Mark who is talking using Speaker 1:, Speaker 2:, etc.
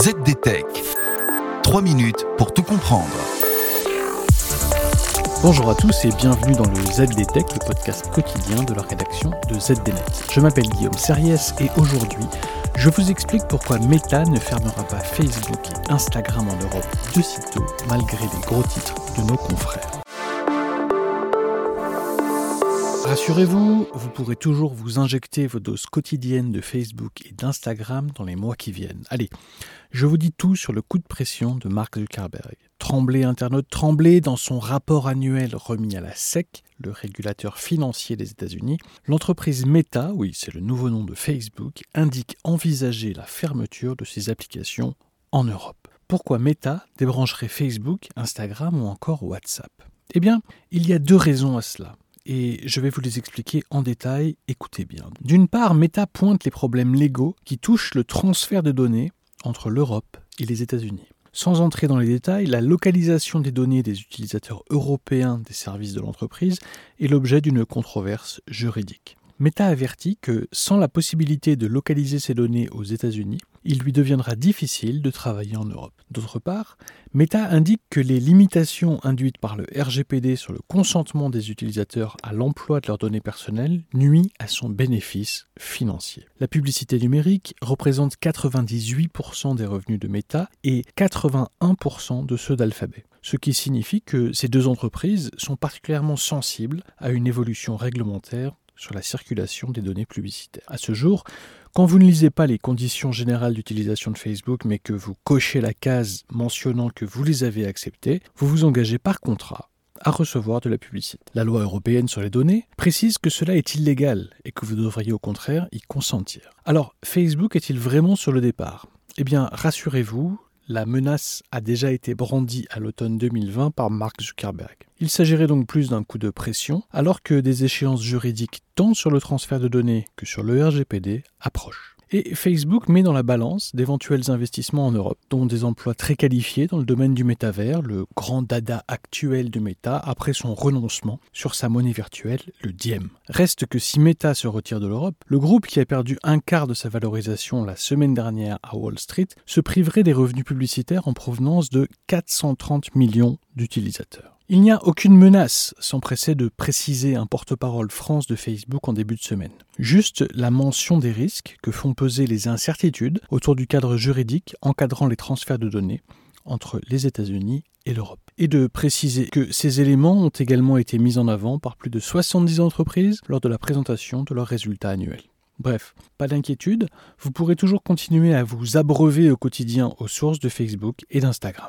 Speaker 1: ZDTech. 3 minutes pour tout comprendre.
Speaker 2: Bonjour à tous et bienvenue dans le ZDTech, le podcast quotidien de la rédaction de ZDNet. Je m'appelle Guillaume Serriès et aujourd'hui, je vous explique pourquoi Meta ne fermera pas Facebook et Instagram en Europe de sitôt malgré les gros titres de nos confrères. Rassurez-vous, vous pourrez toujours vous injecter vos doses quotidiennes de Facebook et d'Instagram dans les mois qui viennent. Allez, je vous dis tout sur le coup de pression de Mark Zuckerberg. Tremblay internaute Tremblay dans son rapport annuel remis à la SEC, le régulateur financier des États-Unis, l'entreprise Meta, oui, c'est le nouveau nom de Facebook, indique envisager la fermeture de ses applications en Europe. Pourquoi Meta débrancherait Facebook, Instagram ou encore WhatsApp? Eh bien, il y a deux raisons à cela et je vais vous les expliquer en détail, écoutez bien. D'une part, Meta pointe les problèmes légaux qui touchent le transfert de données entre l'Europe et les États-Unis. Sans entrer dans les détails, la localisation des données des utilisateurs européens des services de l'entreprise est l'objet d'une controverse juridique. Meta avertit que sans la possibilité de localiser ces données aux États-Unis, il lui deviendra difficile de travailler en Europe. D'autre part, Meta indique que les limitations induites par le RGPD sur le consentement des utilisateurs à l'emploi de leurs données personnelles nuit à son bénéfice financier. La publicité numérique représente 98% des revenus de Meta et 81% de ceux d'Alphabet ce qui signifie que ces deux entreprises sont particulièrement sensibles à une évolution réglementaire sur la circulation des données publicitaires. À ce jour, quand vous ne lisez pas les conditions générales d'utilisation de Facebook, mais que vous cochez la case mentionnant que vous les avez acceptées, vous vous engagez par contrat à recevoir de la publicité. La loi européenne sur les données précise que cela est illégal et que vous devriez au contraire y consentir. Alors, Facebook est-il vraiment sur le départ? Eh bien, rassurez-vous, la menace a déjà été brandie à l'automne 2020 par Mark Zuckerberg. Il s'agirait donc plus d'un coup de pression, alors que des échéances juridiques tant sur le transfert de données que sur le RGPD approchent. Et Facebook met dans la balance d'éventuels investissements en Europe, dont des emplois très qualifiés dans le domaine du métavers, le grand dada actuel de Meta après son renoncement sur sa monnaie virtuelle, le Diem. Reste que si Meta se retire de l'Europe, le groupe qui a perdu un quart de sa valorisation la semaine dernière à Wall Street se priverait des revenus publicitaires en provenance de 430 millions d'utilisateurs. Il n'y a aucune menace, s'empressait de préciser un porte-parole France de Facebook en début de semaine. Juste la mention des risques que font peser les incertitudes autour du cadre juridique encadrant les transferts de données entre les États-Unis et l'Europe. Et de préciser que ces éléments ont également été mis en avant par plus de 70 entreprises lors de la présentation de leurs résultats annuels. Bref, pas d'inquiétude, vous pourrez toujours continuer à vous abreuver au quotidien aux sources de Facebook et d'Instagram.